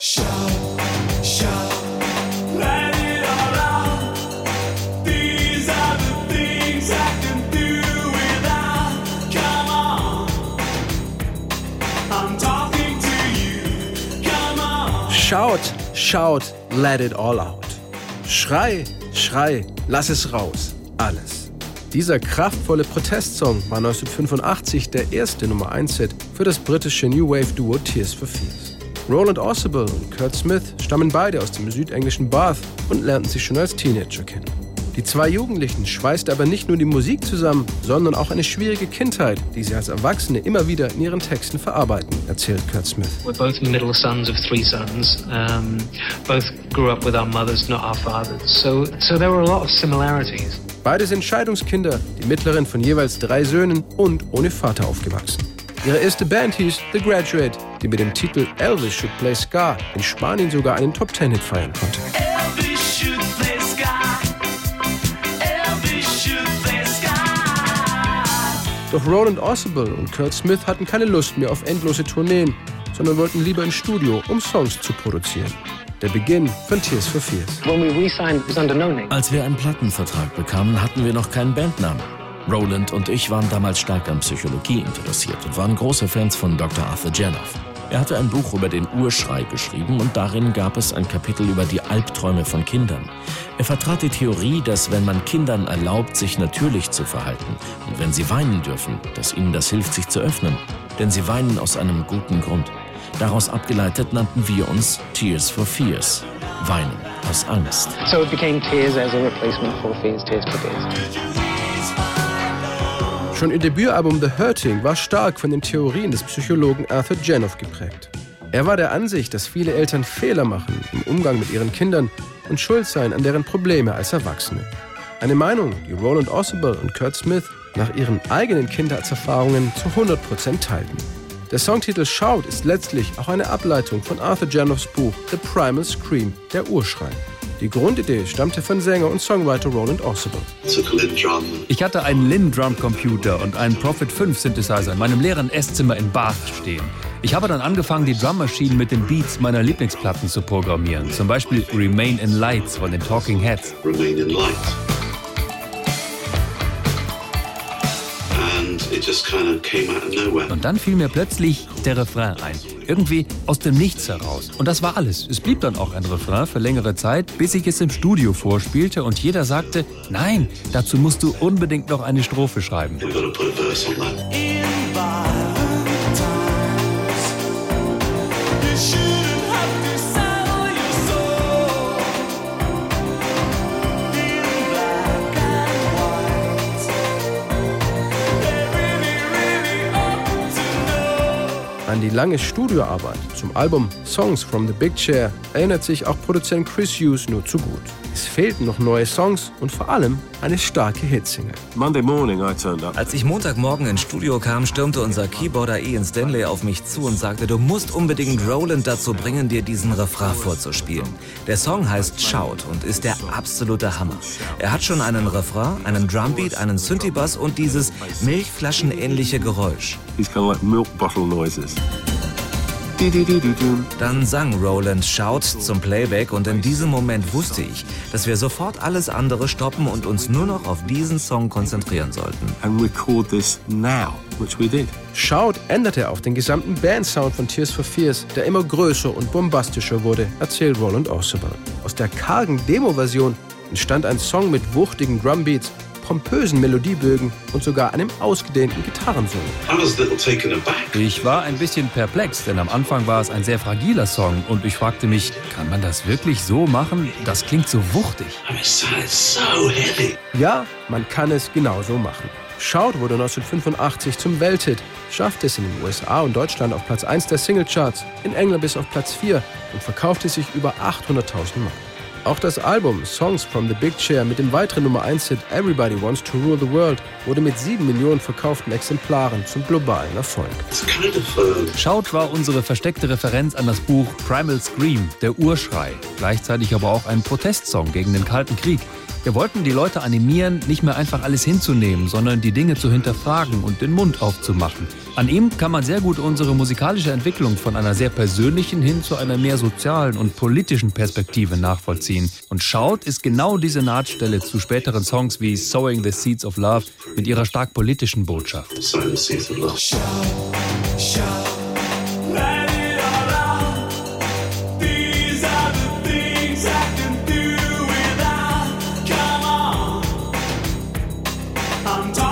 Shout, shout, let it all out. These are the things I can do without. Come on, I'm talking to you. Come on. Shout, shout, let it all out. Schrei, schrei, lass es raus. Alles. Dieser kraftvolle Protestsong war 1985 der erste Nummer 1-Hit für das britische New Wave Duo Tears for Fears. Roland Orsable und Kurt Smith stammen beide aus dem südenglischen Bath und lernten sich schon als Teenager kennen. Die zwei Jugendlichen schweißte aber nicht nur die Musik zusammen, sondern auch eine schwierige Kindheit, die sie als Erwachsene immer wieder in ihren Texten verarbeiten, erzählt Kurt Smith. We're both middle sons of three sons. Um, both grew up with our mothers, not our fathers. So, so there were a lot of similarities. Beide sind Scheidungskinder, die mittleren von jeweils drei Söhnen und ohne Vater aufgewachsen. Ihre erste Band hieß The Graduate, die mit dem Titel Elvis Should Play Ska in Spanien sogar einen Top-Ten-Hit feiern konnte. Elvis should play sky. Elvis should play sky. Doch Roland Orsable und Kurt Smith hatten keine Lust mehr auf endlose Tourneen, sondern wollten lieber ins Studio, um Songs zu produzieren. Der Beginn von Tears for Fears. Als wir einen Plattenvertrag bekamen, hatten wir noch keinen Bandnamen. Roland und ich waren damals stark an Psychologie interessiert und waren große Fans von Dr. Arthur Janoff. Er hatte ein Buch über den Urschrei geschrieben und darin gab es ein Kapitel über die Albträume von Kindern. Er vertrat die Theorie, dass wenn man Kindern erlaubt, sich natürlich zu verhalten und wenn sie weinen dürfen, dass ihnen das hilft, sich zu öffnen. Denn sie weinen aus einem guten Grund. Daraus abgeleitet nannten wir uns Tears for Fears. Weinen aus Angst. So it became Tears as a replacement for Fears, Tears for Fears. Schon ihr Debütalbum The Hurting war stark von den Theorien des Psychologen Arthur Janoff geprägt. Er war der Ansicht, dass viele Eltern Fehler machen im Umgang mit ihren Kindern und schuld seien an deren Probleme als Erwachsene. Eine Meinung, die Roland Orsable und Kurt Smith nach ihren eigenen Kindheitserfahrungen zu 100% teilten. Der Songtitel Shout ist letztlich auch eine Ableitung von Arthur Janoffs Buch The Primal Scream, der Urschrei. Die Grundidee stammte von Sänger und Songwriter Roland Orsable. Ich hatte einen Lin Drum Computer und einen Prophet 5 Synthesizer in meinem leeren Esszimmer in Bath stehen. Ich habe dann angefangen, die Drummaschinen mit den Beats meiner Lieblingsplatten zu programmieren. Zum Beispiel Remain in Lights von den Talking Heads. remain in. Und dann fiel mir plötzlich der Refrain ein. Irgendwie aus dem Nichts heraus. Und das war alles. Es blieb dann auch ein Refrain für längere Zeit, bis ich es im Studio vorspielte und jeder sagte, nein, dazu musst du unbedingt noch eine Strophe schreiben. Got die lange Studioarbeit zum Album Songs from the Big Chair erinnert sich auch Produzent Chris Hughes nur zu gut. Es fehlten noch neue Songs und vor allem eine starke Hitsingle. Monday morning, I turned up. Als ich Montagmorgen ins Studio kam, stürmte unser Keyboarder Ian Stanley auf mich zu und sagte, du musst unbedingt Roland dazu bringen, dir diesen Refrain vorzuspielen. Der Song heißt Shout und ist der absolute Hammer. Er hat schon einen Refrain, einen Drumbeat, einen Synthi-Bass und dieses Milchflaschenähnliche Geräusch. These kind of like milk bottle noises. Dann sang Roland Shout zum Playback und in diesem Moment wusste ich, dass wir sofort alles andere stoppen und uns nur noch auf diesen Song konzentrieren sollten. And record this now, which we did. Shout änderte auch den gesamten Bandsound von Tears for Fears, der immer größer und bombastischer wurde, erzählt Roland Orsable. Aus der kargen Demo-Version entstand ein Song mit wuchtigen Drumbeats, pompösen Melodiebögen und sogar einem ausgedehnten Gitarrensolo. Ich war ein bisschen perplex, denn am Anfang war es ein sehr fragiler Song und ich fragte mich, kann man das wirklich so machen? Das klingt so wuchtig. I mean, it sounded so heavy. Ja, man kann es genauso machen. Shout wurde 1985 zum Welthit, schaffte es in den USA und Deutschland auf Platz 1 der Singlecharts, in England bis auf Platz 4 und verkaufte sich über 800.000 Mal. Auch das Album Songs from the Big Chair mit dem weiteren Nummer 1-Hit Everybody Wants to Rule the World wurde mit 7 Millionen verkauften Exemplaren zum globalen Erfolg. Schaut war unsere versteckte Referenz an das Buch Primal Scream, der Urschrei, gleichzeitig aber auch ein Protestsong gegen den Kalten Krieg. Wir wollten die Leute animieren, nicht mehr einfach alles hinzunehmen, sondern die Dinge zu hinterfragen und den Mund aufzumachen. An ihm kann man sehr gut unsere musikalische Entwicklung von einer sehr persönlichen hin zu einer mehr sozialen und politischen Perspektive nachvollziehen. Berlin. Und Schaut ist genau diese Nahtstelle zu späteren Songs wie Sowing the Seeds of Love mit ihrer stark politischen Botschaft. I'm talking.